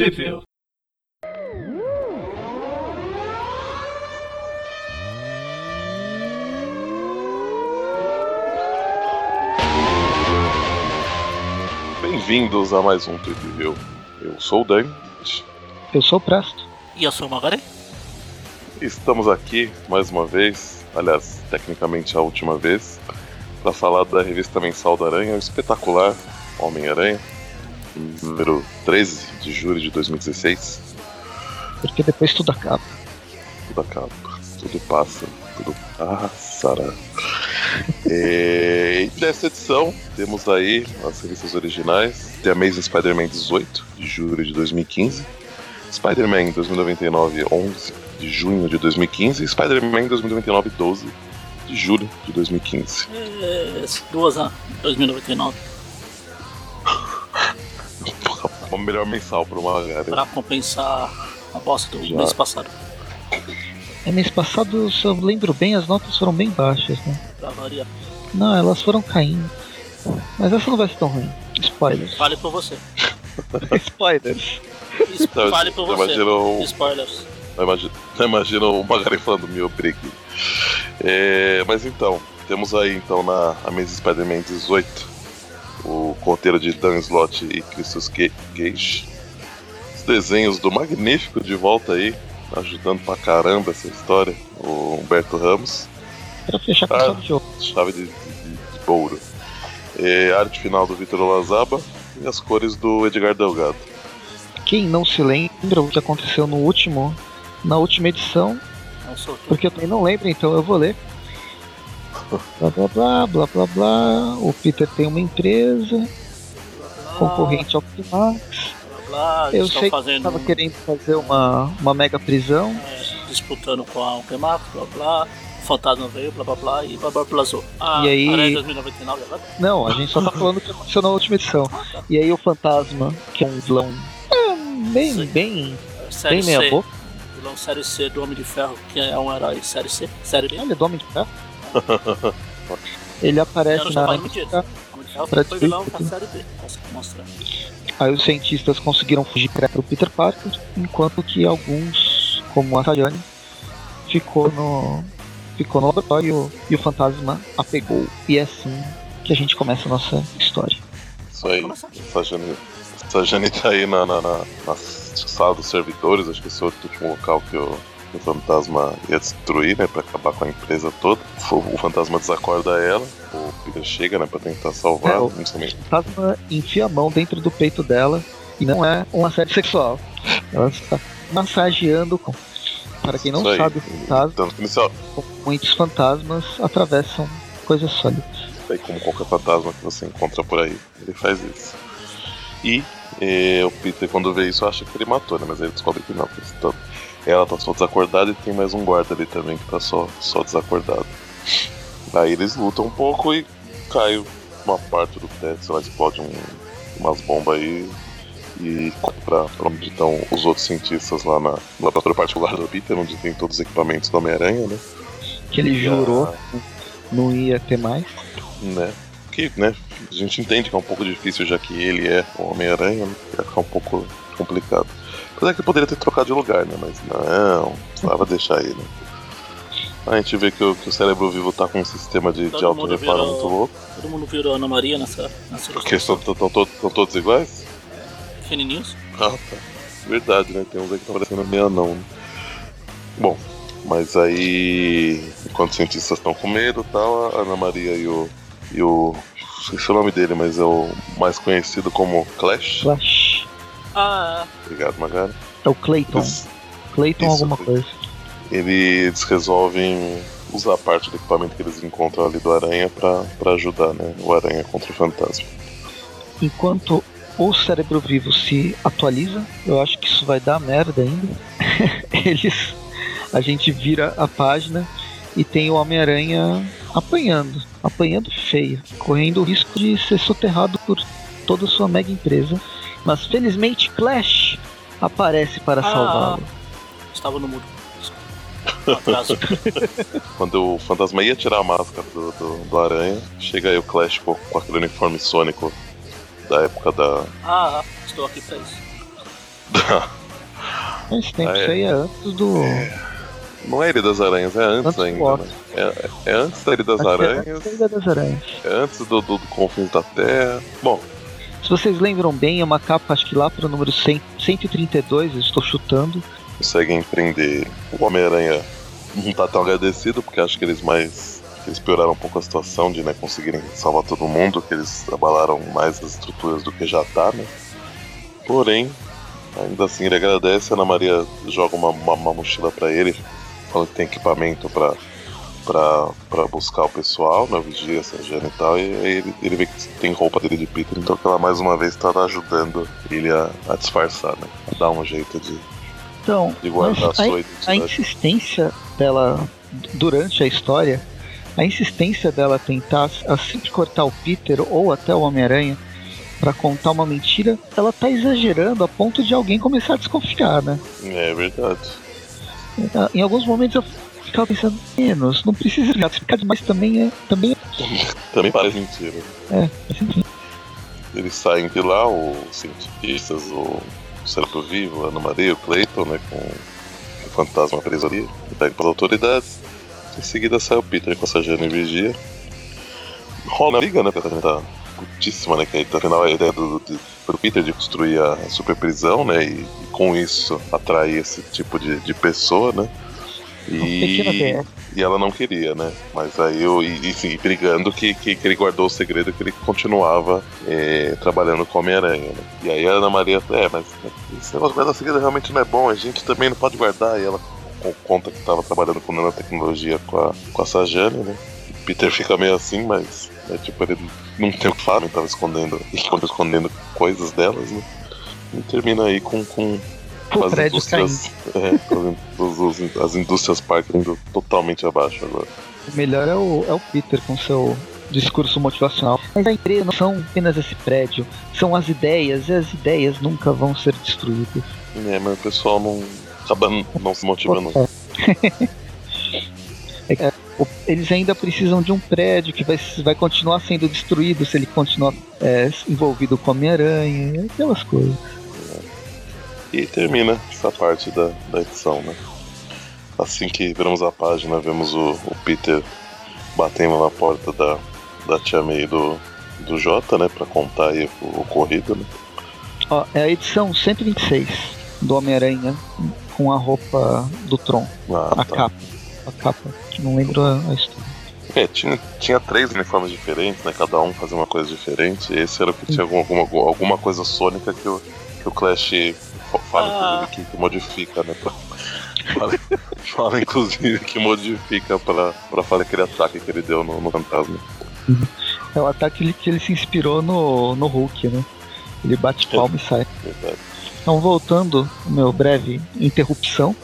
Trivia. Bem-vindos a mais um Trivia. Eu sou o Dani. Eu sou o Presto. E eu sou o Magari. Estamos aqui mais uma vez, aliás, tecnicamente a última vez, para falar da revista mensal da Aranha, o espetacular Homem-Aranha, número 13 de julho de 2016. Porque depois tudo acaba. Tudo acaba, tudo passa, tudo passará. e nessa edição temos aí as revistas originais: The Amazing Spider-Man 18, de julho de 2015, Spider-Man 2099 11, de junho de 2015, e Spider-Man 2099 12, de julho de 2015. É, duas a 2099. Uma melhor mensal para uma galera. Pra compensar a bosta do Já. mês passado. É, mês passado, se eu lembro bem, as notas foram bem baixas, né? Pra variar. Não, elas foram caindo. Mas essa não vai ser tão ruim. Spoilers. Vale por você. Spoilers. Isso Não, vale por eu você. imagino o- Spoilers. Não imagino, não imagino o Magari falando me obrigue. É, mas então, temos aí então na Amazing Spider-Man 18 o roteiro de Dan Slott e Christos Ga- Gage. Os desenhos do Magnífico de volta aí, ajudando pra caramba essa história, o Humberto Ramos. Pra fechar com Ah. chave de ouro. chave de, de, de ouro. É, arte final do Vitor Olazaba e as cores do Edgar Delgado. Quem não se lembra o que aconteceu no último, na última edição, tu. porque eu também não lembro, então eu vou ler. Blá blá blá, blá blá blá. O Peter tem uma empresa concorrente ao blá, Eu sei que fazendo. estava querendo fazer uma, uma mega prisão. é, disputando com a Alquemax, blá blá. O fantasma veio, blá blá blá, e blá blá blá. Ah, E aí- Aranha 2099 agora? Não, a gente só tá falando o que aconteceu na última edição. E aí o fantasma, que é um vilão é, bem, Sim. bem, Série bem meia boca. Vilão série C do Homem de Ferro, que é um herói série C. Série B. Olha, do Homem de Ferro. Ele Eu aparece na. Posso mostrar. Aí os cientistas conseguiram fugir para o Peter Parker, enquanto que alguns, como a Sayane, ficou no ficou no laboratório e o fantasma a pegou. E é assim que a gente começa a nossa história. Isso aí. Essa Jane, tá aí na, na, na, na sala dos servidores, acho que esse é o último local que que o fantasma ia destruir, né? Pra acabar com a empresa toda. O, fantasma desacorda ela, o Peter chega, né? Pra tentar salvar. É, o- fantasma enfia a mão dentro do peito dela e não é um assédio sexual. Ela está massageando com. Para quem não Isso sabe, o fantasma, inicial, muitos fantasmas atravessam coisas sólidas. aí como qualquer fantasma que você encontra por aí, ele faz isso. E eh, o Peter, quando vê isso, acha que ele matou, né? Mas ele descobre que não. que eles tão- ela tá só desacordada e tem mais um guarda ali também que tá só, só desacordado. Aí eles lutam um pouco e cai uma parte do teto, sei lá, explode um, umas bombas aí e corre pra, pra onde estão os outros cientistas lá na laboratório particular do Peter, onde tem todos os equipamentos do Homem-Aranha, né? Que ele jurou não ia ter mais. né? Que, né, a gente entende que é um pouco difícil, já que ele é o Homem-Aranha, né? Vai ficar um pouco complicado. Apesar que poderia ter trocado de lugar, né? Mas não, precisava deixar ele. A gente vê que o, que o cérebro vivo tá com um sistema de, de auto-reparo muito louco. Todo mundo virou Ana Maria nessa, nessa Porque estão todos iguais? pequenininhos. Ah, tá. Verdade, né? Tem uns aí que estão parecendo meio anão, né? Bom, mas aí. Enquanto os cientistas estão com medo e tal, a Ana Maria e o. E o. Esqueci o nome dele, mas é o mais conhecido como Clash. Flash. Ah, Obrigado, Magari. É o Clayton. Eles, Clayton Isso. alguma coisa. eles resolvem usar parte do equipamento que eles encontram ali do Aranha pra, pra ajudar, né? O Aranha contra o fantasma. Enquanto o cérebro vivo se atualiza, eu acho que isso vai dar merda ainda. Eles. A gente vira a página e tem o Homem-Aranha apanhando. Apanhando feio. Correndo o risco de ser soterrado por toda a sua mega empresa. Mas felizmente Clash aparece para Ah. salvá-lo. estava no. Atraso. Quando o fantasma ia tirar a máscara do, do, do Aranha, chega aí o Clash com, com aquele uniforme sônico da época da. Ah, estou aqui pra isso. Esse tempo, Ah, é. isso aí é antes do. Não é Ilha das Aranhas, é antes Antes ainda. Né? É, é antes da Ilha das é Aranhas, antes da Ilha das Aranhas. é antes do, do, do Confins da Terra. Bom, Se vocês lembram bem, é uma capa, acho que lá para o número 100, 132, eu estou chutando. conseguem prender o Homem-Aranha. Não tá tão agradecido, porque acho que eles mais. Eles pioraram um pouco a situação de né, conseguirem salvar todo mundo, que eles abalaram mais as estruturas do que já tá, né? Porém, ainda assim ele agradece, a Ana Maria joga uma, uma, uma mochila pra ele, falando que tem equipamento pra, pra, pra buscar o pessoal, né? O Vigia, Sargento e tal, e aí ele, ele vê que tem roupa dele de Peter, então que ela mais uma vez tá ajudando ele a, a disfarçar, né? A dar um jeito de, Então, de guardar a a, sua a identidade. insistência dela durante a história, a insistência dela tentar a sempre cortar o Peter ou até o Homem-Aranha para contar uma mentira, ela tá exagerando a ponto de alguém começar a desconfiar, né? É verdade. Em alguns momentos eu ficava pensando, menos, não precisa explicar, explicar demais também é. Também Também parece mentira. é. Mas enfim. Eles saem de lá, os cientistas, o Cérebro Vivo, a Ana Maria, o Clayton, né, com o fantasma preso ali, pega para autoridades. Em seguida sai o Peter com essa Jane e Vigia. Rola uma briga, né, ela tá putíssima, né, que aí, afinal a ideia do, do, do Peter de construir a super prisão, né, e, e com isso atrair esse tipo de, de pessoa, né. E, PR. e ela não queria, né? Mas aí eu. E, e sim, brigando que, que, que ele guardou o segredo que ele continuava eh, trabalhando com Homem-Aranha, né? E aí a Ana Maria, é, mas esse negócio de guardar segredo realmente não é bom, a gente também não pode guardar. E ela co- conta que estava trabalhando com nanotecnologia com a, com a Sajane, né? Peter fica meio assim, mas é, tipo, ele não tem o que falar, ele tava escondendo, e quando escondendo coisas delas, né? E termina aí com, com O as indústrias, é, as, as indústrias Parker indo totalmente abaixo agora. O melhor é o, é o Peter com seu discurso motivacional. Mas a empresa não são apenas esse prédio, são as ideias, e as ideias nunca vão ser destruídas. É, mas o pessoal não acaba não se motivando. É que, é, eles ainda precisam de um prédio que vai, vai continuar sendo destruído se ele continuar é, envolvido com Homem-Aranha, aquelas coisas. E termina essa parte da, da edição, né? Assim que viramos a página, vemos o, o Peter batendo na porta da, da tia May do, do Jota, né? Pra contar aí o ocorrido, né? Ó, é a edição 126 do Homem-Aranha com a roupa do Tron, Ah, a tá. capa. A capa, não lembro a, a história. É, tinha, tinha três uniformes diferentes, né? Cada um fazia uma coisa diferente. E esse era o que tinha alguma, alguma, alguma coisa sônica que o, que o Clash fa- fala, Ah. inclusive, que, que modifica, né? pra- fala, fala, inclusive, que modifica pra, pra fazer aquele ataque que ele deu no, no fantasma. É o ataque que ele, se inspirou no, no Hulk, né? Ele bate palma e sai. Verdade. Então, voltando, meu breve interrupção.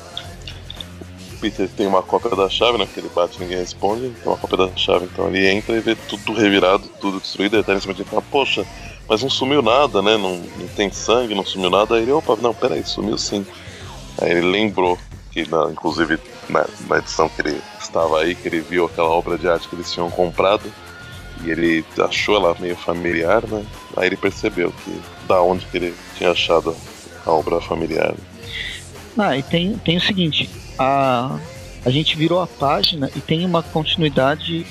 Peter tem uma cópia da chave, né? Ele bate e ninguém responde. Tem uma cópia da chave, então ele entra e vê tudo revirado, tudo destruído. Ele tá em cima de fala, poxa, mas não sumiu nada, né? Não, não tem sangue, não sumiu nada. Aí ele, opa, não, peraí, sumiu sim. Aí ele lembrou que, na, inclusive, na, na edição que ele estava aí, que ele viu aquela obra de arte que eles tinham comprado. E ele achou ela meio familiar, né? Aí ele percebeu que da onde que ele tinha achado a obra familiar. Ah, e tem, tem o seguinte, a, a gente virou a página e tem uma continuidade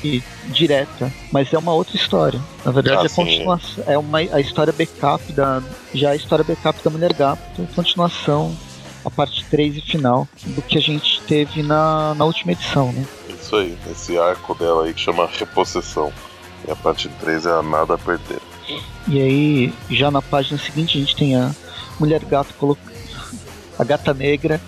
direta, mas é uma outra história. Na verdade, Ah, é continuação, é uma a história backup da já a história backup da Mulher Gato, continuação, a parte 3 e final do que a gente teve na, na última edição, né? Isso aí, esse arco dela aí que chama Repossessão. E a parte 3 é a nada a perder. E aí, já na página seguinte, a gente tem a Mulher Gato colocando. A gata negra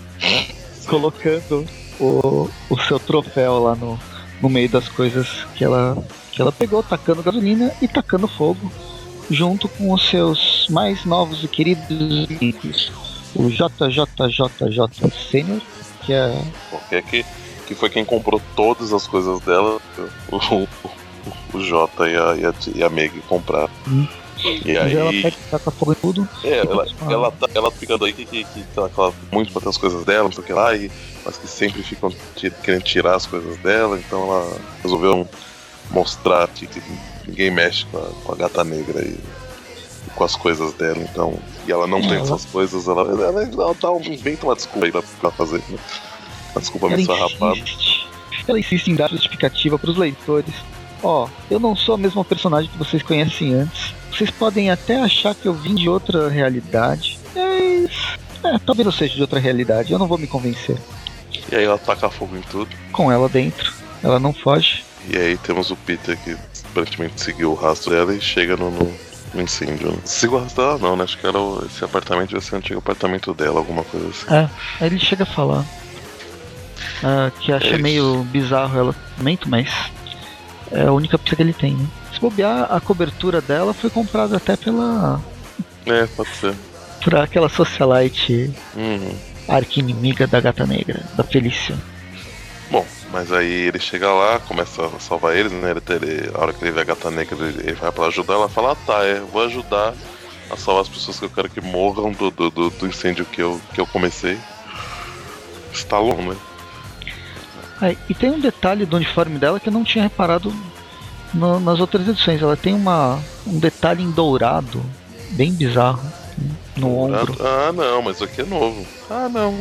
colocando o, o seu troféu lá no, no meio das coisas que ela, que ela pegou, tacando gasolina e tacando fogo, junto com os seus mais novos e queridos amigos, o JJJJ Senior, que é. Porque é que, que foi quem comprou todas as coisas dela, o, o, o Jota e a, e a, e a Meg compraram. Hum. E ela aí, pega taca fogo em tudo. é, ela, Ah. ela, tá, ela ficando aí que, que, que tá ela muito pra ter as coisas dela, não sei o que lá, e, mas que sempre ficam querendo tirar as coisas dela, então ela resolveu mostrar que, que ninguém mexe com a, com a gata negra aí. com as coisas dela, então. E ela não tem Ela- essas coisas, ela, ela, ela um, inventa uma desculpa aí pra, pra fazer. Né? Uma desculpa Ela meio sarrapada. insiste, ela insiste em dar justificativa pros leitores. Ó, eu não sou a mesma personagem que vocês conhecem antes. Vocês podem até achar que eu vim de outra realidade. Mas. É, talvez eu seja de outra realidade, eu não vou me convencer. E aí ela taca fogo em tudo. Com ela dentro, ela não foge. E aí temos o Peter que aparentemente seguiu o rastro dela e chega no, no, no incêndio. Né? Siga o rastro dela não, né? Acho que era o- esse apartamento vai ser o antigo apartamento dela, alguma coisa assim. É, aí ele chega a falar. ah, que acha É meio bizarro o relacionamento, mas é a única pista que ele tem, né? Se bobear, a cobertura dela foi comprada até pela. É, pode ser. por aquela socialite Uhum. arqui-inimiga da gata negra, da Felícia. Bom, mas aí ele chega lá, começa a salvar eles, né? Ele, ele- a hora que ele vê a gata negra, ele, vai pra ajudar, ela fala, ah tá, é, vou ajudar a salvar as pessoas que eu quero que morram do, do, do, do incêndio que eu, que eu comecei. Stallone, né? É, e tem um detalhe do uniforme dela que eu não tinha reparado no- nas outras edições. Ela tem uma, um detalhe em dourado, bem bizarro, no ombro. Ah, não, mas aqui é novo. Ah, não.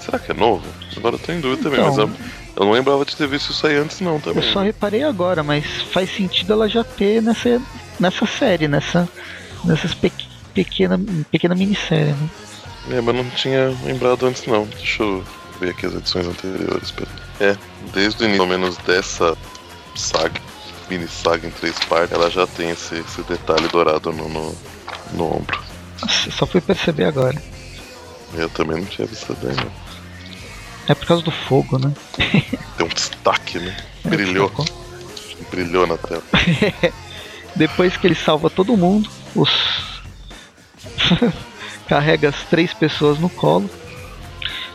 Será que é novo? Agora eu tô em dúvida também, Então. mas eu, eu não lembrava de ter visto isso aí antes não Eu também. só reparei agora, mas faz sentido ela já ter nessa, nessa série, nessa nessas pe pequena, pequena minissérie, né? É, mas não tinha lembrado antes não. Deixa eu ver aqui as edições anteriores. É, desde o início, pelo menos dessa saga, mini saga em três partes, ela já tem esse, esse detalhe dourado no, no, no ombro. Nossa, só fui perceber agora. Eu também não tinha visto bem, não. É por causa do fogo, né? Tem um destaque, né? É, Brilhou, brilhou na tela. Depois que ele salva todo mundo, os carrega as três pessoas no colo.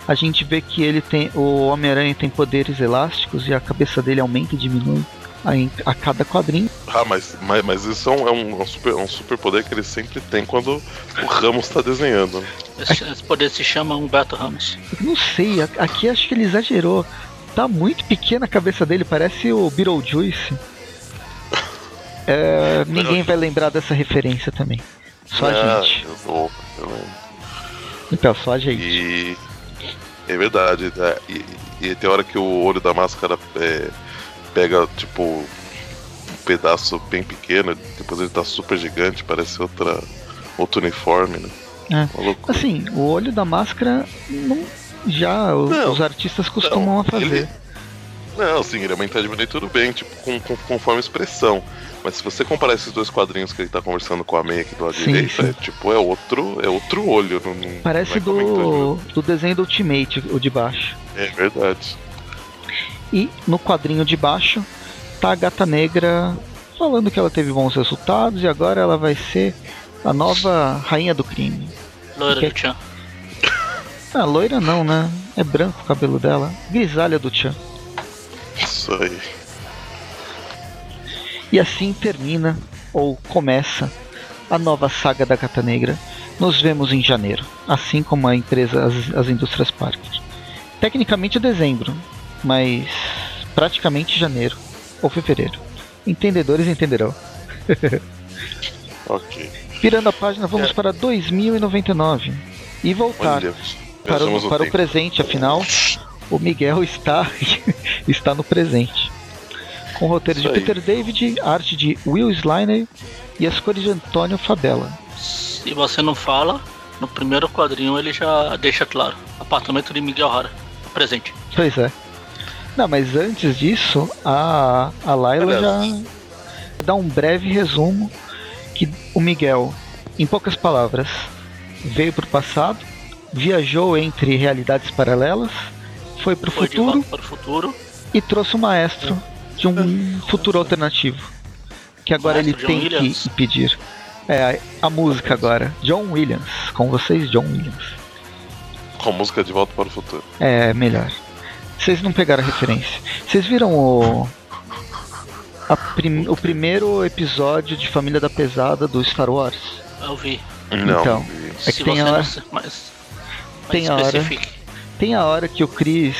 A gente vê que ele tem. O Homem-Aranha tem poderes elásticos e a cabeça dele aumenta e diminui a, a cada quadrinho. Ah, mas, mas, mas isso é um, é um, é um super, um super poder que ele sempre tem quando o Ramos tá desenhando. né? Esse, esse poder se chama Humberto Ramos. Não sei, a- aqui acho que ele exagerou. Tá muito pequena a cabeça dele, parece o Beetlejuice. É, ninguém vai lembrar dessa referência também. Só a Ah, gente. Eu, vou, eu lembro. Então, só a gente. E é verdade, né? e, e tem hora que o olho da máscara é, pega tipo um pedaço bem pequeno, depois ele tá super gigante, parece outra outro uniforme, né? É. Uma. Assim, o olho da máscara não, já o- Não, os artistas costumam a fazer. ele- Não, sim, ele aumenta e diminui tudo bem, tipo, com, com- conforme expressão. Mas se você comparar esses dois quadrinhos que ele tá conversando com a meia aqui do lado Sim, direito, sim. é tipo, é outro, é outro olho. Não, não- Parece não é do, do desenho do Ultimate, o de baixo. É verdade. E no quadrinho de baixo tá a gata negra falando que ela teve bons resultados e agora ela vai ser a nova rainha do crime. Loira do Tchan. Ah, loira não, né? É branco o cabelo dela. Grisalha do Tchan. Isso aí. E assim termina, ou começa, a nova saga da Gata Negra. Nos vemos em janeiro, assim como a empresa, as, as indústrias Parker. Tecnicamente é dezembro, mas praticamente janeiro ou fevereiro. Entendedores entenderão. Ok. Virando a página, vamos É. para 2099 e voltar Olha, para, o, para o presente, afinal, o Miguel está, está no presente. Com roteiro de Isso aí. Peter David, arte de Will Sliner e as cores de Antônio Fabella. Se você não fala, no primeiro quadrinho ele já deixa claro. Apartamento de Miguel Hara. Presente. Pois é. Não, mas antes disso, a, a Laila já dá um breve resumo que o Miguel, em poucas palavras, veio pro passado, viajou entre realidades paralelas, foi pro Foi de futuro volta para o futuro. e trouxe o maestro de um futuro alternativo. Que agora ele Maestro John tem Williams. que impedir. É, a, a música agora. John Williams. Com vocês, John Williams. Com música de volta para o futuro. É, melhor. Vocês não pegaram a referência. Vocês viram o. a prim- o primeiro episódio de Família da Pesada do Star Wars? Eu vi. Não. Então, É que Se tem a hora- mas, tem a hora-. Tem a hora que o Chris.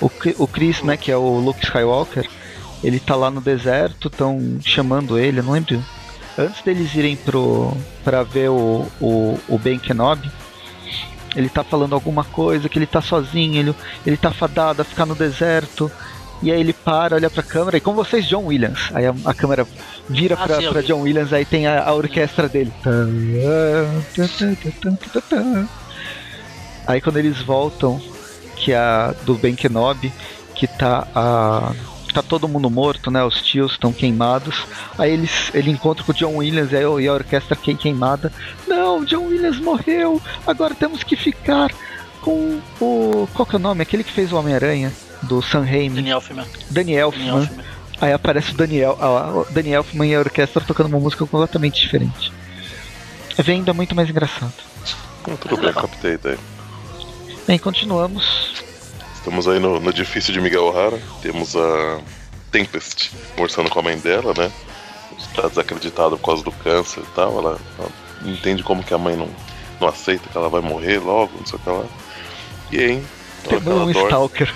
O, o Chris, né, que é o Luke Skywalker, ele tá lá no deserto, estão chamando ele, eu não lembro antes deles irem pro para ver o, o, o Ben Kenobi, ele tá falando alguma coisa, que ele tá sozinho, ele, ele tá fadado a ficar no deserto. E aí ele para, olha pra câmera, e com vocês, John Williams. Aí a, a câmera vira ah, pra, sim, pra John Williams, aí tem a, a orquestra dele. Aí quando eles voltam, que é a do Ben Kenobi, que tá a tá todo mundo morto, né? Os tios estão queimados. Aí eles, ele encontra com o John Williams e a orquestra queimada. Não, John Williams morreu. Agora temos que ficar com o qual que é o nome? Aquele que fez o Homem-Aranha do Sam Raimi. Daniel Elfman. Daniel Elfman. Aí aparece o Daniel, a Daniel Elfman e a orquestra tocando uma música completamente diferente. É ainda muito mais engraçado. Tudo bem, captei daí. Bem, continuamos. Estamos aí no, no difícil de Miguel O'Hara. Temos a Tempest conversando com a mãe dela, né? Está desacreditada por causa do câncer e tal. Ela, ela, entende como que a mãe não, não aceita que ela vai morrer logo, não sei o que lá. E aí, Temos um dorme... Stalker.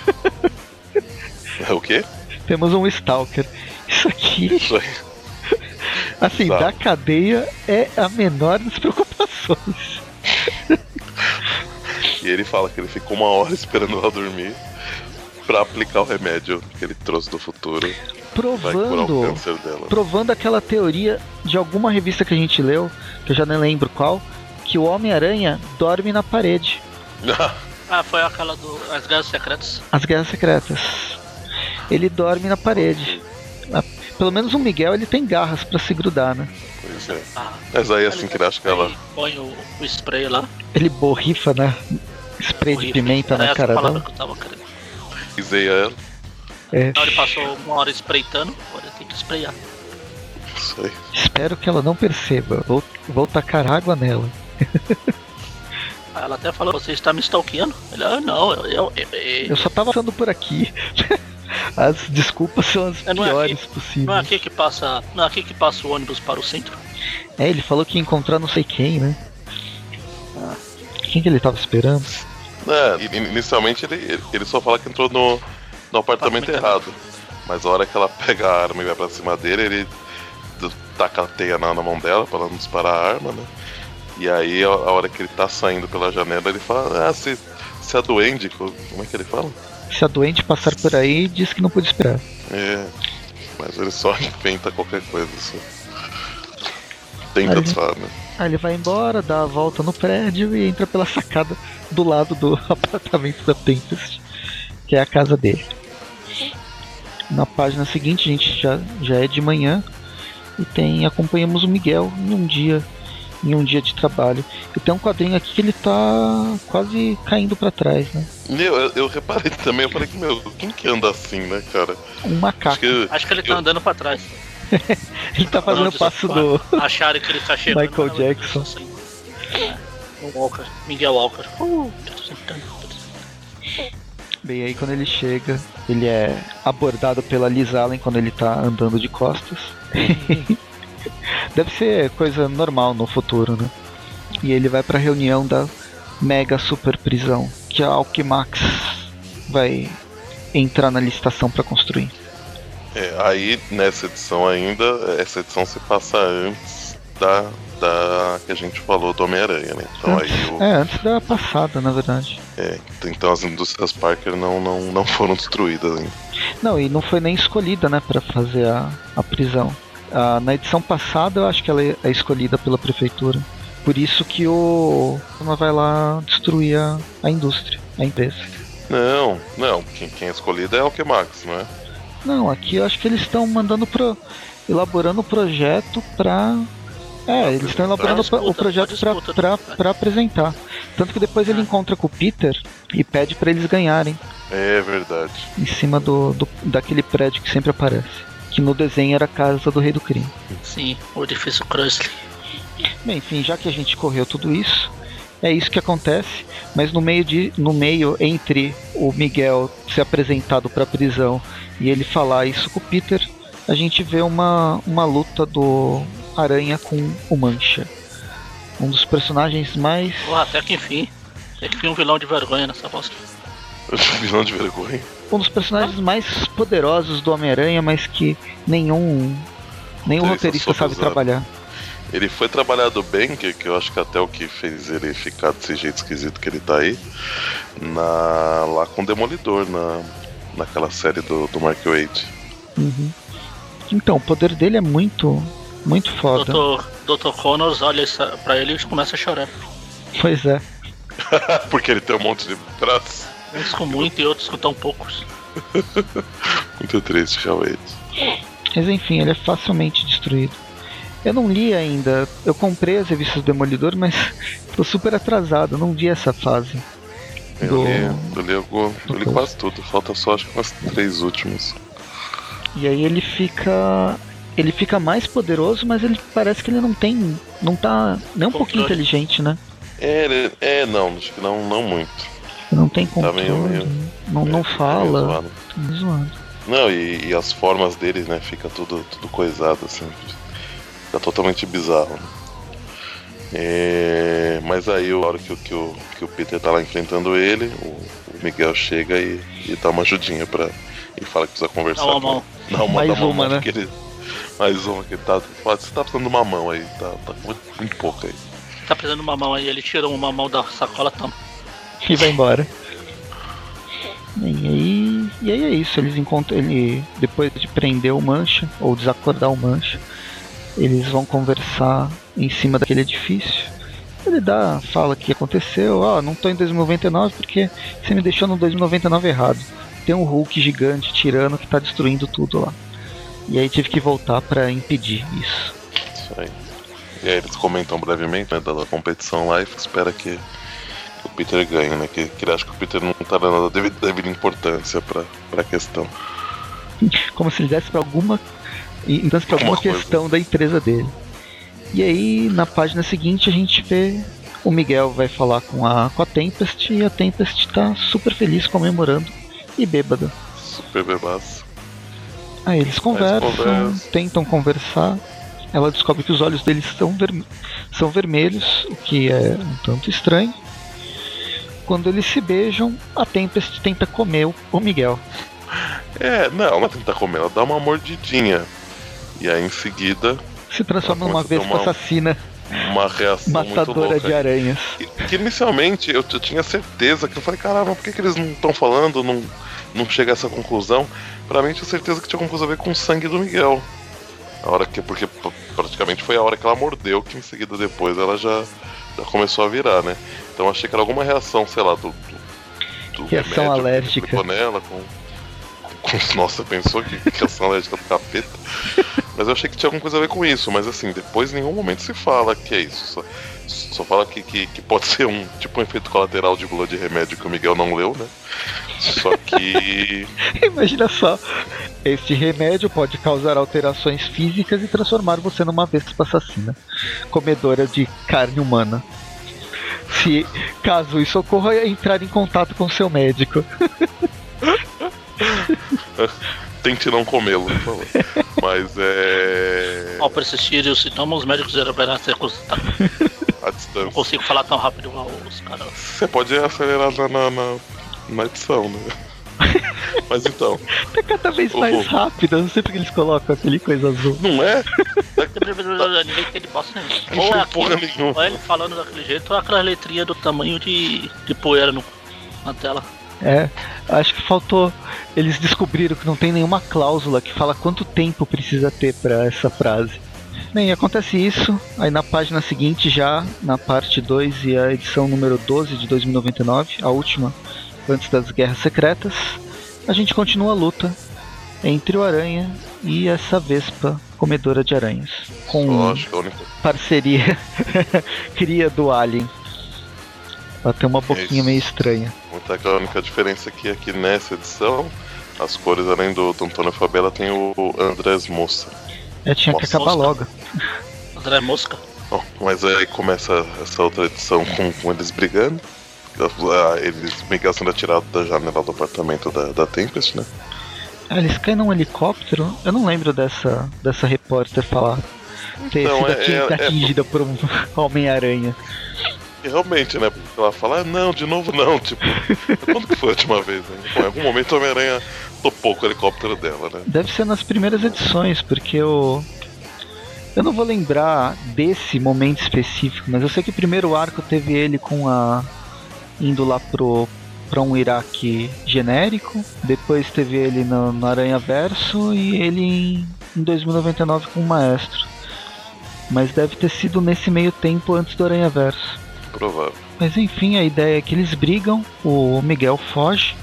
É o quê? Temos um Stalker. Isso aqui. Isso aí. Assim, Exato. da cadeia é a menor das preocupações. Ele fala que ele ficou uma hora esperando ela dormir para aplicar o remédio que ele trouxe do futuro. Provando, provando aquela teoria de alguma revista que a gente leu, que eu já nem lembro qual, que o Homem-Aranha dorme na parede. ah, foi aquela do As Guerras Secretas. As Guerras Secretas. Ele dorme na parede. Ah, pelo menos o Miguel ele tem garras para se grudar, né? Pois é. Ah, Mas aí assim que ele acha que ela. Põe o, o spray lá. Ele borrifa, né? Spray de pimenta na cara dela. Pisei ela. É. Então ele passou uma hora espreitando, agora tem que sprayar. Isso aí. Espero que ela não perceba. Vou, vou tacar água nela. Ela até falou, você está me stalkeando? Ele, ah, não, eu, eu, eu, eu só tava passando por aqui. As desculpas são as é, piores aqui, possíveis. Não é aqui que passa. Não é aqui que passa o ônibus para o centro? É, ele falou que ia encontrar não sei quem, né? Ah. Quem que ele tava esperando? É, inicialmente ele, ele só fala que entrou no, no apartamento, errado. Mas a hora que ela pega a arma e vai pra cima dele, ele taca a teia na, na mão dela pra ela não disparar a arma, né? E aí a, a hora que ele tá saindo pela janela, ele fala, ah, se, se a duende, como é que ele fala? Se a doente passar por aí, diz que não pode esperar. É, mas ele só inventa qualquer coisa assim. Tenta sabe? Aí ele vai embora, dá a volta no prédio e entra pela sacada do lado do apartamento da Tempest, que é a casa dele. Na página seguinte, a gente já, já é de manhã e tem acompanhamos o Miguel em um dia em um dia de trabalho. E tem um quadrinho aqui que ele tá quase caindo para trás, né? Meu, eu, eu, reparei também, eu falei que, meu, quem que anda assim, né, cara? Um macaco. Acho que, Acho que ele tá eu... andando para trás. ele tá fazendo o passo do. Acharam que ele tá chegando. Michael Jackson. Assim. É, Walker, Miguel Walker. Uh, Bem, aí quando ele chega, ele é abordado pela Liz Allen quando ele tá andando de costas. Deve ser coisa normal no futuro, né? E ele vai pra reunião da mega super prisão que a Alquimax vai entrar na licitação para construir. É, aí nessa edição ainda, essa edição se passa antes da, da que a gente falou do Homem-Aranha, né? Então antes, aí o... É, antes da passada, na verdade. É, então as indústrias Parker não, não, não foram destruídas ainda. Não, e não foi nem escolhida, né, para fazer a, a prisão. Ah, na edição passada, eu acho que ela é escolhida pela prefeitura. Por isso que o vai lá destruir a, a indústria, a empresa. Não, não. Quem, quem é escolhido é o Max, não é? Não, aqui eu acho que eles estão mandando pro. elaborando o projeto pra. É, eles estão elaborando disputa, o projeto para apresentar. Tanto que depois ele encontra com o Peter e pede para eles ganharem. É verdade. Em cima do, do daquele prédio que sempre aparece que no desenho era a casa do rei do crime. Sim, o edifício Crustley. Bem, enfim, já que a gente correu tudo isso, é isso que acontece, mas no meio de no meio entre o Miguel ser apresentado para a prisão e ele falar isso com o Peter, a gente vê uma uma luta do Aranha com o Mancha. Um dos personagens mais até que enfim. Tem que ter um vilão de vergonha nessa bosta. vilão de vergonha um dos personagens mais poderosos do Homem-Aranha, mas que nenhum nenhum roteirista sabe trabalhar. Ele foi trabalhado bem, que, que eu acho que até o que fez ele ficar desse jeito esquisito que ele tá aí, na, lá com o Demolidor, na, naquela série do, do Mark Waid. Uhum. Então, o poder dele é muito, muito foda. Dr. Dr. Connors olha pra ele e começa a chorar. Pois é. Porque ele tem um monte de braços. Uns com muito e outros com tão poucos. Muito triste, realmente. Mas enfim, ele é facilmente destruído. Eu não li ainda. Eu comprei as revistas do Demolidor, mas tô super atrasado. Não vi essa fase. Eu Do- li, eu li, algum- eu li quase tudo, falta só acho que umas três últimas. E aí ele fica. Ele fica mais poderoso, mas ele parece que ele não tem. Não tá nem um pouquinho Controle. inteligente, né? É, é, não, acho que não, não muito. Não tem Tá controle. meio- meio- não, não É, tá meio fala. zoado. Tá meio zoado. Não, e, e as formas deles, né, fica tudo, tudo coisado, assim. Fica totalmente bizarro. né? É, mas aí, a hora que, o- que, o, que o Peter tá lá enfrentando ele, o, o Miguel chega e, e dá uma ajudinha pra. E fala que precisa conversar. Dá uma mão. ele. Dá uma, Mais dá uma, uma, mão, né? porque ele- mais uma que tá. Você tá precisando de uma mão aí, tá, tá muito, muito pouco aí. Tá precisando de uma mão aí, ele tira uma mão da sacola toma. E vai embora. E aí, e aí é isso, eles encontram ele depois de prender o Mancha ou desacordar o Mancha, eles vão conversar em cima daquele edifício. Ele dá, fala que aconteceu, ó, não tô em 2099 porque você me deixou no 2099 errado. Tem um Hulk gigante tirando que tá destruindo tudo lá. E aí tive que voltar pra impedir isso. Isso aí. E aí eles comentam brevemente né, da, competição lá e espera que, que o Peter ganhe, né? Que, que ele acha que o Peter não tá dando a devida, devida importância pra, pra questão. como se ele desse para alguma então para alguma Alguma questão da empresa dele. E aí na página seguinte a gente vê o Miguel vai falar com a com a Tempest e a Tempest tá super feliz comemorando e bêbada. Super bebaço. Aí eles conversam, tentam conversar. Ela descobre que os olhos deles são, verme- são vermelhos, o que é um tanto estranho. Quando eles se beijam, a Tempest tenta comer o- Miguel. É, não, ela tenta comer, ela dá uma mordidinha. E aí em seguida, Se transforma numa vespa tomar um- assassina, uma reação muito matadora louca. de aranhas. Que, que inicialmente eu, eu tinha certeza que eu falei, caramba, por que, que eles não estão falando, não, não chega a essa conclusão? Pra mim eu tinha certeza que tinha alguma coisa a ver com o sangue do Miguel. A hora que, porque praticamente foi a hora que ela mordeu, que em seguida depois ela já, já começou a virar, né? Então achei que era alguma reação, sei lá, do. do, do Reação remédio alérgica. aplicou nela, com, com- Nossa, pensou que que reação alérgica do capeta. Mas eu achei que tinha alguma coisa a ver com isso, mas assim, depois em nenhum momento se fala que é isso. Só, só fala que, que, que pode ser um tipo um efeito colateral de bula de remédio que o Miguel não leu, né? Só que. Imagina só, este remédio pode causar alterações físicas e transformar você numa vespa assassina, comedora de carne humana. Se caso isso ocorra, entrar em contato com seu médico. Tente não comê-lo, por favor. Mas é. Ao persistir os sintomas, os médicos deverão ser consultados. A Não distância. consigo falar tão rápido igual os caras. Você pode acelerar na, na, na, na edição, né? Mas então, É cada vez mais rápido, eu não sei porque eles colocam aquele coisa azul. não é? Ninguém entende bosta nenhuma. Ou Ou é porra nenhuma. ele falando daquele jeito, ou aquela letrinha do tamanho de, de poeira no, na tela. É, acho que faltou. Eles descobriram que não tem nenhuma cláusula que fala quanto tempo precisa ter pra essa frase. Bem, acontece isso, aí na página seguinte, já na parte 2 e a edição número 12 de 2099, a última antes das Guerras Secretas, a gente continua a luta entre o Aranha e essa Vespa comedora de aranhas, com única. parceria cria do Alien. Ela tem uma boquinha isso. meio estranha. Muita única diferença aqui é que nessa edição, as cores além do, do Antônio Fabela tem o Andrés Moça. É, tinha que acabar logo. André Mosca. Bom, mas aí começa essa outra edição com, com eles brigando. Ah, Eles Miguel sendo atirado da janela do apartamento da, da Tempest, né? Ah, eles caem num helicóptero? Eu não lembro dessa, dessa repórter falar. Ter Então, sido é- ati- é- é- atingida por um Homem-Aranha. E realmente, né? Porque ela fala, ah, não, de novo não, tipo, quando que foi a última vez, né? Bom, em algum momento o Homem-Aranha topou com o helicóptero dela, né? Deve ser nas primeiras edições, porque o. Eu não vou lembrar desse momento específico, mas eu sei que o primeiro arco teve ele com a. indo lá pro. Pra um Iraque genérico, depois teve ele no, no Aranha Verso e ele em, em 2099 com o Maestro. Mas deve ter sido nesse meio tempo antes do Aranha Verso. Provável. Mas enfim, a ideia é que eles brigam, o Miguel foge,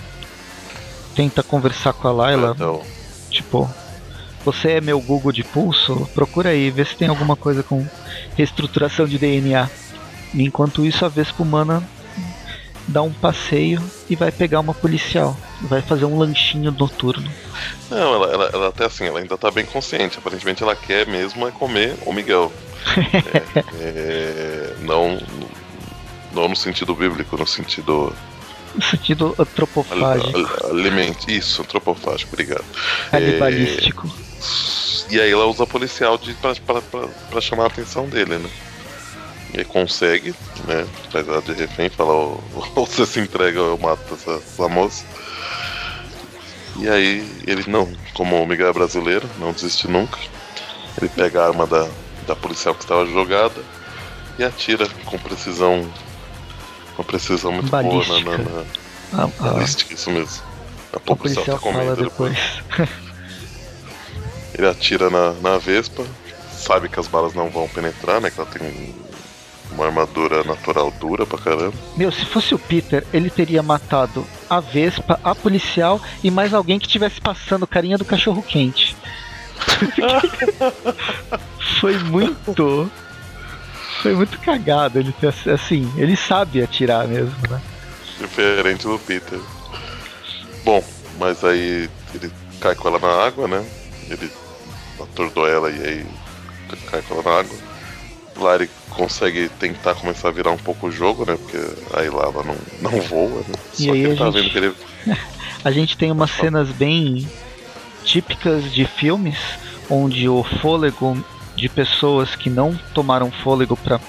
tenta conversar com a Layla, Então, tipo, você é meu Google de pulso? Procura aí, vê se tem alguma coisa com reestruturação de DNA. Enquanto isso, a Vespa humana dá um passeio e vai pegar uma policial. Vai fazer um lanchinho noturno. não, ela, ela, ela até assim, ela ainda tá bem consciente. Aparentemente ela quer mesmo é comer o Miguel. É, é, não, não no sentido bíblico, no sentido No sentido antropofágico, al- alimento. Isso, antropofágico, obrigado. É, canibalístico. E aí ela usa policial de, pra, pra, pra, pra chamar a atenção dele, né? E aí consegue, né? Traz ela de refém, fala, ou, ou você se entrega ou eu mato essa, essa moça. E aí ele não, como o Miguel é brasileiro, não desiste nunca. Ele pega a arma da, da policial que estava jogada e atira com precisão. Com precisão muito boa Balística. na, na, na A, a- balística, isso mesmo. A a policial tá fala depois. depois. Ele atira na, na Vespa, sabe que as balas não vão penetrar, né? Que ela tem um- uma armadura natural dura pra caramba. Meu, se fosse o Peter, ele teria matado a Vespa, a policial e mais alguém que estivesse passando carinha do cachorro quente. Foi muito. Foi muito cagado ele assim, ele sabe atirar mesmo, né? Diferente do Peter. Bom, mas aí ele cai com ela na água, né? Ele atordoa ela e aí cai com ela na água. Lá ele consegue tentar começar a virar um pouco o jogo, né? Porque aí lá ela não, não voa, né? E Só aí que ele a tá gente- vendo que ele. A gente tem umas cenas bem típicas de filmes onde o fôlego de pessoas que não tomaram fôlego pra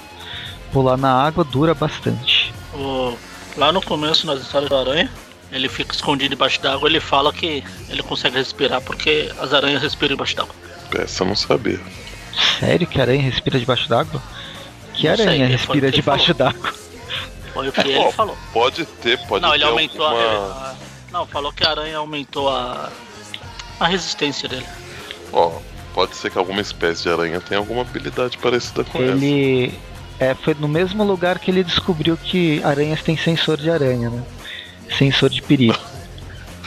pular na água dura bastante. O- lá no começo, nas histórias da aranha, ele fica escondido debaixo d'água ele fala que ele consegue respirar porque as aranhas respiram debaixo d'água. Essa eu não sabia. Sério que a aranha respira debaixo d'água? Que Não sei, aranha o respira debaixo d'água? Foi o que ele falou. Pode ter, pode Não, ter ele aumentou alguma... a, a- Não, falou que a aranha aumentou a. a resistência dele. Ó, pode ser que alguma espécie de aranha tenha alguma habilidade parecida com essa. Ele é, foi no mesmo lugar que ele descobriu que aranhas têm sensor de aranha, né? Sensor de perigo.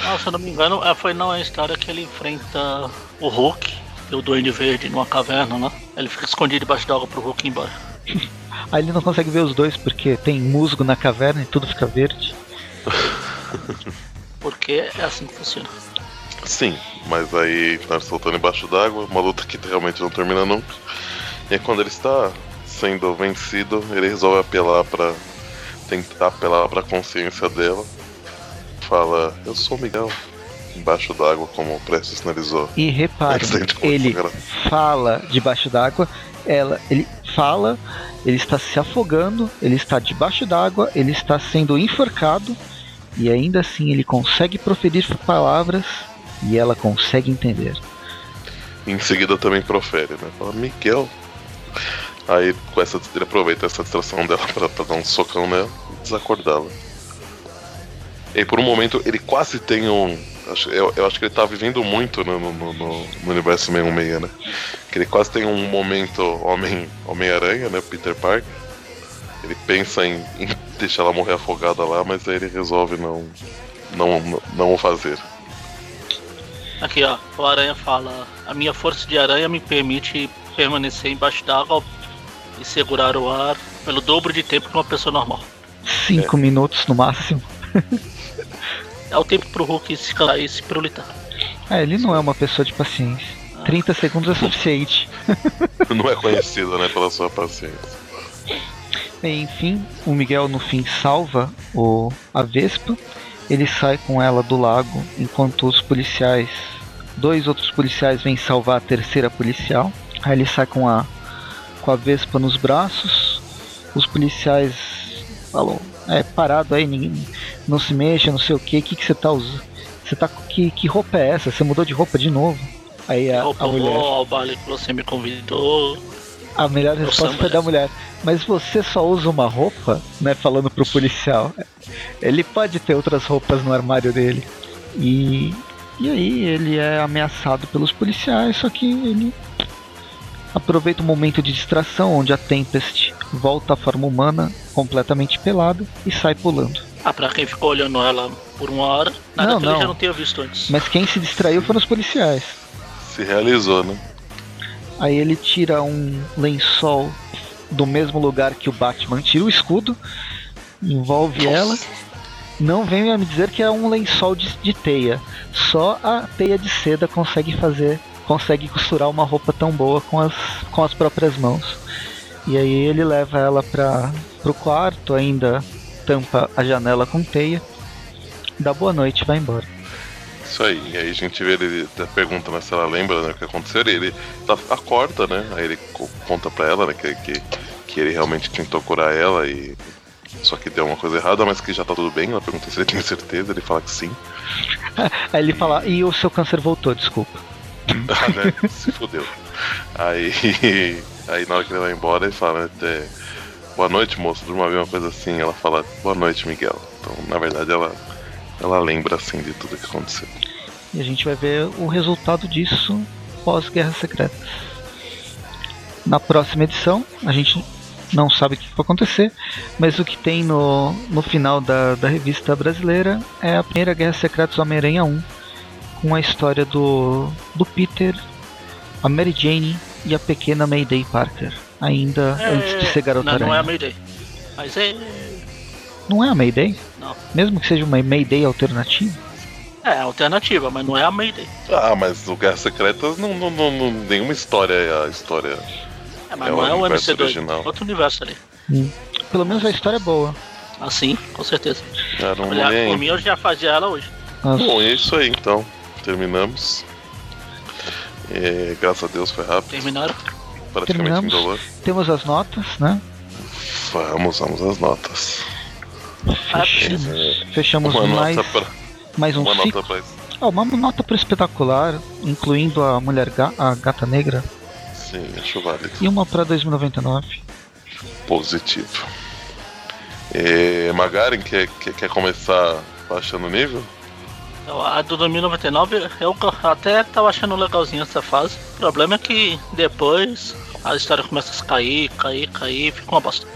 Não, se eu não me engano, é, foi não a história que ele enfrenta o Hulk e o Duende Verde numa caverna, né? Ele fica escondido debaixo d'água pro Hulk ir embora. Aí ele não consegue ver os dois porque tem musgo na caverna e tudo fica verde. Porque é assim que funciona. Sim, mas aí nós soltando embaixo d'água, uma luta que realmente não termina nunca. E aí quando ele está sendo vencido, ele resolve apelar pra. tentar apelar pra consciência dela. Fala, eu sou o Miguel. Embaixo d'água, como o Prestes sinalizou. E repare, ele a fala debaixo d'água, ela, ele fala, ele está se afogando, ele está debaixo d'água, ele está sendo enforcado e ainda assim ele consegue proferir palavras e ela consegue entender. Em seguida também profere, né? Fala, Miguel. Aí com essa, ele aproveita essa distração dela pra, pra dar um socão nela e desacordá-la. E por um momento ele quase tem um. Eu, eu acho que ele tá vivendo muito no, no, no- no- universo 616, né? Que ele quase tem um momento Homem- Homem-Aranha, né? Peter Parker. Ele pensa em, em deixar ela morrer afogada lá, mas aí ele resolve não, não, não o fazer. Aqui, ó, o aranha fala: A minha força de aranha me permite permanecer embaixo d'água e segurar o ar pelo dobro de tempo que uma pessoa normal. Cinco minutos no máximo. É o tempo pro Hulk se calar e se pirulitar. É, ele não é uma pessoa de paciência. 30 segundos é suficiente. Não é conhecido, né? Pela sua paciência. Bem, enfim, o Miguel no fim salva o, a Vespa. Ele sai com ela do lago enquanto os policiais, dois outros policiais vêm salvar a terceira policial. Aí ele sai com a com a Vespa nos braços. Os policiais falam: "É parado aí, ninguém não se mexa, não sei o que. Que que você tá usando? Você tá que que roupa é essa? Você mudou de roupa de novo?" Aí a, roupa a mulher. baile que você me convidou. A melhor resposta foi mulher. da mulher. Mas você só usa uma roupa, né? Falando pro policial. Ele pode ter outras roupas no armário dele. E. E aí ele é ameaçado pelos policiais, só que ele aproveita um momento de distração onde a Tempest volta à forma humana, completamente pelada, e sai pulando. Ah, pra quem ficou olhando ela por uma hora, nada Não, que ele não. já não tinha visto antes. Mas quem se distraiu foram os policiais. Se realizou, né? Aí ele tira um lençol do mesmo lugar que o Batman tira o escudo, envolve ela. Não venha me dizer que é um lençol de, de teia. Só a teia de seda consegue fazer, consegue costurar uma roupa tão boa com as, com as próprias mãos. E aí ele leva ela para pro quarto, ainda tampa a janela com teia, dá boa noite e vai embora. Isso aí. E aí a gente vê ele pergunta né, se ela lembra né, o que aconteceu. E ele tá, acorda, né? Aí ele co- conta pra ela né, que, que, que ele realmente tentou curar ela e. Só que deu uma coisa errada, mas que já tá tudo bem. Ela pergunta se ele tem certeza, ele fala que sim. Aí ele fala: E o seu câncer voltou, desculpa. Ah, né? Se fudeu. Aí, aí na hora que ele vai embora, ele fala, né, boa noite, moço, durma bem, uma coisa assim. Ela fala, boa noite, Miguel. Então, na verdade, ela, ela lembra, assim, de tudo que aconteceu. E a gente vai ver o resultado disso pós-Guerra Secreta. Na próxima edição, a gente não sabe o que vai acontecer, mas o que tem no, no final da, da revista brasileira é a primeira Guerra Secreta do Homem-Aranha 1, com a história do, do Peter, a Mary Jane e a pequena Mayday Parker, ainda antes de ser Garota não, não é a. Mayday. Mas é. Não é a Mayday? Não. Mesmo que seja uma Mayday alternativa? É alternativa, mas não é a Mayday. Ah, mas o Guerras Secretas não, não, não, não- nenhuma história é a história. É, mas É não o é o universo MC2. original. Outro universo ali. Pelo menos a história é boa. Assim, com certeza. Era um mulher por mim eu já fazia ela hoje. Nossa. Bom, é isso aí então. Terminamos. É, graças a Deus foi rápido. Terminaram? Praticamente Terminamos. indolor. Temos as notas, né? Vamos, vamos às notas. Fechamos, É, fechamos uma mais, nota pra. mais um Uma ciclo. nota pra. Ah, uma nota pro espetacular, incluindo a mulher ga a gata negra, Sim, acho válido. e uma pra 2099. Positivo. É, Magaren, quer, quer, quer começar baixando o nível? A do 2099 eu até tava achando legalzinho essa fase. O problema é que depois a história começa a cair, cair, cair, fica uma bosta.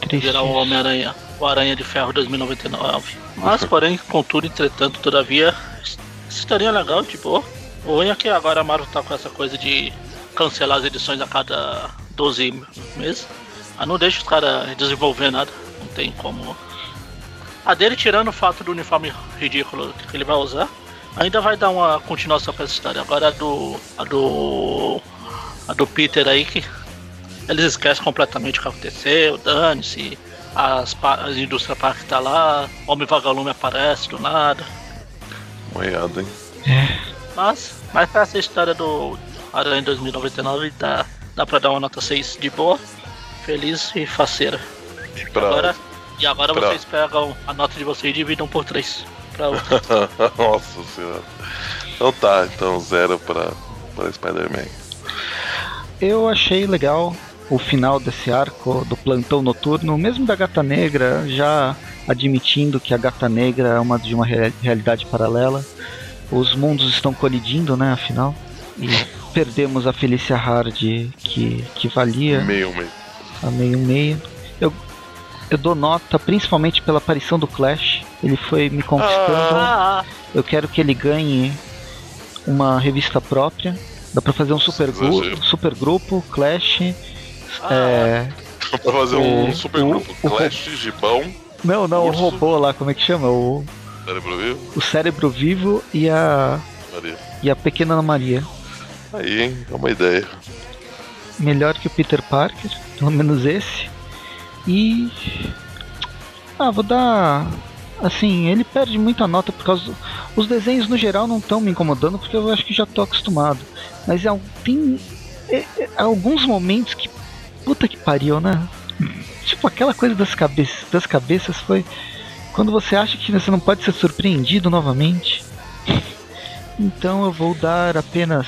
Triste. Virar o Homem-Aranha, o Aranha de Ferro 2099. Mas, porém, contudo, entretanto, todavia, é legal, de boa. O é que agora a Marvel tá com essa coisa de cancelar as edições a cada 12 meses. Ah, não deixa os caras desenvolver nada. Não tem como. A dele, tirando o fato do uniforme ridículo que ele vai usar, ainda vai dar uma continuação pra essa história. Agora a do. A do. A do Peter aí que eles esquecem completamente o que aconteceu, dane-se, as, as indústria park tá lá, Homem Vagalume aparece do nada. Moiado, hein? Mas, mas pra essa história do Aranha 2099 dá, dá pra dar uma nota 6 de boa, feliz e faceira. E pra. Agora, e agora pra- vocês pegam a nota de vocês e dividam por 3. Pra. Nossa senhora. Então tá, então zero pra, pra Spider-Man. Eu achei legal o final desse arco do plantão noturno, mesmo da Gata Negra, já admitindo que a Gata Negra é uma de uma rea- realidade paralela. Os mundos estão colidindo, né, afinal. E perdemos a Felicia Hardy que, que valia Meio, meio. a meio meio. Eu, eu dou nota principalmente pela aparição do Clash. Ele foi me conquistando. ah, Eu quero que ele ganhe uma revista própria. Dá pra fazer um super, gru- super grupo, Clash. Ah, É... pra fazer um O- super o- grupo. o- Clash, Gibão, Não, não, Urso. o robô lá, como é que chama? O, Cérebro Vivo, o cérebro vivo e a, Maria. e a pequena Ana Maria. Aí, hein? É uma ideia. Melhor que o Peter Parker, pelo menos esse. E. Ah, vou dar. Assim, ele perde muita nota por causa. Do... Os desenhos no geral não estão me incomodando porque eu acho que já tô acostumado. Mas é, tem é- é- alguns momentos que. Puta que pariu, né? Tipo, aquela coisa das, cabe... das cabeças foi. Quando você acha que você não pode ser surpreendido novamente. Então eu vou dar apenas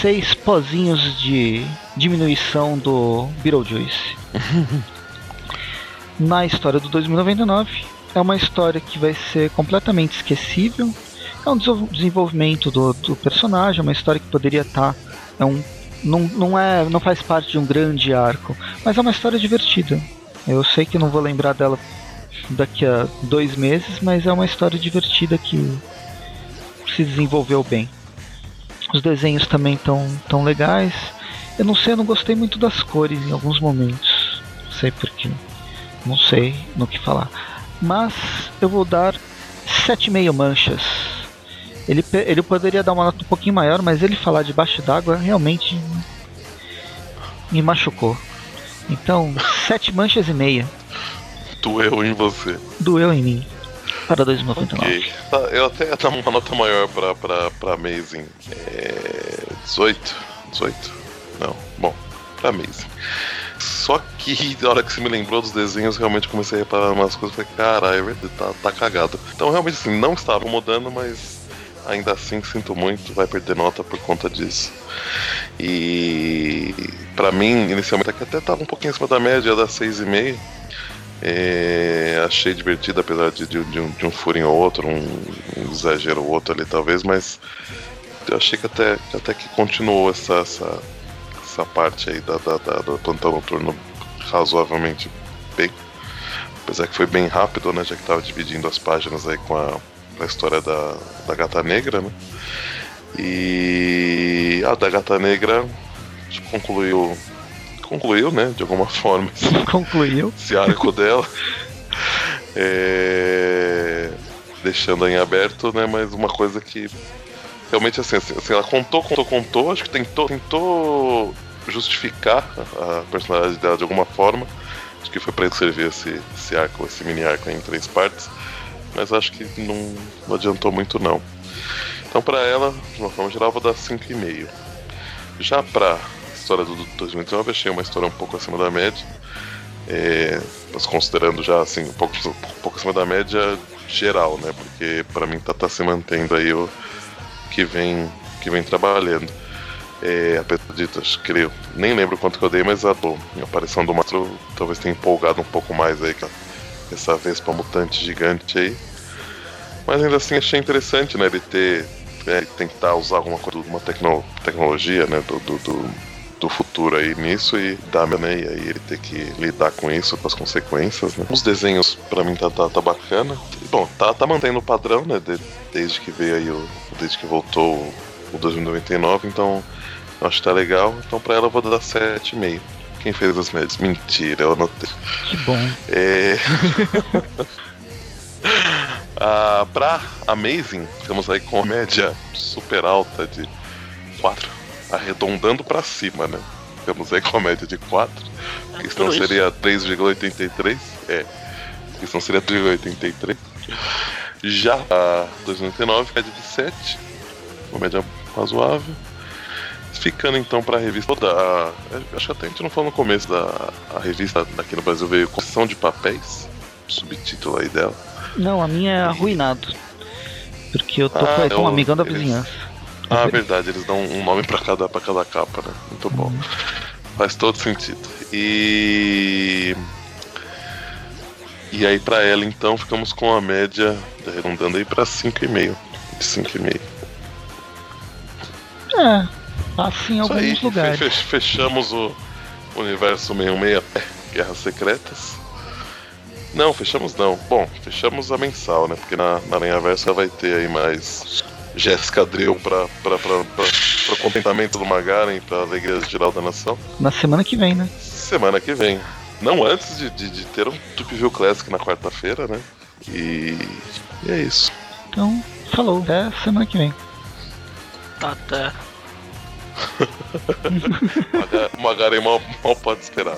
seis pozinhos de diminuição do Beetlejuice. Na história do 2099, é uma história que vai ser completamente esquecível. É um desenvolvimento do, do personagem, é uma história que poderia estar. Tá, é um, não, não, é, não faz parte de um grande arco, mas é uma história divertida. Eu sei que não vou lembrar dela daqui a dois meses, mas é uma história divertida que se desenvolveu bem. Os desenhos também estão tão legais. Eu não sei, eu não gostei muito das cores em alguns momentos. Não sei porquê. Não sei no que falar. Mas eu vou dar 7,5 manchas. Ele, ele poderia dar uma nota um pouquinho maior, mas ele falar debaixo d'água realmente me machucou. Então, 7 manchas e meia. Doeu em você. Doeu em mim para 2099. Okay. Tá, eu até ia dar uma nota maior pra, pra, pra Amazing. É, 18? 18? Não, bom, pra Amazing. Só que na hora que você me lembrou dos desenhos, realmente comecei a reparar umas coisas e falei, caralho, tá, tá cagado. Então realmente assim, não estava mudando, mas ainda assim sinto muito, vai perder nota por conta disso. E para mim, inicialmente até tava um pouquinho acima da média da 6,5 é, achei divertido, apesar de, de, de, um, de um furinho ou outro, um, um, exagero ou outro ali talvez, mas eu achei que até, até que continuou essa, essa, essa parte aí da, da, da, do plantão noturno razoavelmente bem. Apesar que foi bem rápido, né? Já que tava dividindo as páginas aí com a, com a história da, da gata negra, né? E a da gata negra concluiu concluiu, né? De alguma forma. Concluiu. Esse arco dela. É... Deixando em aberto, né? Mas uma coisa que realmente assim, assim, assim, ela contou, contou, contou, acho que tentou, tentou justificar a personalidade dela de alguma forma. Acho que foi para servir esse, esse arco, esse mini arco em três partes. Mas acho que não, não adiantou muito não. Então para ela, de uma forma geral, vou dar 5,5. Já para história do 2019 achei uma história um pouco acima da média. É, mas considerando já assim, um pouco, um pouco acima da média geral, né? Porque para mim tá, tá se mantendo aí o que vem, que vem trabalhando. É, apesar de, acho que eu nem lembro quanto que eu dei, mas a, a aparição do Mastro talvez tenha empolgado um pouco mais aí com essa Vespa mutante gigante aí. Mas ainda assim achei interessante, né? Ele ter é, tentar usar alguma coisa, uma tecno, tecnologia, né? do, do, do do futuro aí nisso e da né, e aí ele ter que lidar com isso, com as consequências, né? Os desenhos para mim tá, tá, tá, bacana. Bom, tá, tá mantendo o padrão, né? De, desde que veio aí o. Desde que voltou o 2099, então acho que tá legal. Então pra ela eu vou dar 7,5. Quem fez as médias? Mentira, eu anotei. Que bom. É. ah, pra Amazing, ficamos aí com a média super alta de 4 arredondando para cima, né? Temos aí comédia de 4, que senão seria 3,83. É, que senão seria 3,83. Já a 2009, média de 7, comédia razoável. Ficando então para a revista toda, a, acho que até a gente não falou no começo da a revista aqui no Brasil veio Concessão de Papéis, subtítulo aí dela. Não, a minha é Arruinado. Porque eu tô ah, com um amigão da vizinhança. Ah, verdade, eles dão um nome para cada, pra cada capa, né? Muito bom. Uhum. Faz todo sentido. E. E aí, para ela, então, ficamos com a média, arredondando aí pra 5,5. De 5,5. É, assim em alguns aí, lugares. Fechamos o universo 66 Guerras Secretas. Não, fechamos não. Bom, fechamos a mensal, né? Porque na, na linha versa vai ter aí mais Jéssica Dreu pra, pra, pra, pra, pra contentamento do Magaren e pra alegria geral da nação. Na semana que vem, né? Semana que vem. Não antes de, de, de ter um Tupiville Classic na quarta-feira, né? E, e é isso. Então, falou. Até semana que vem. Até. Magaren mal, mal pode esperar.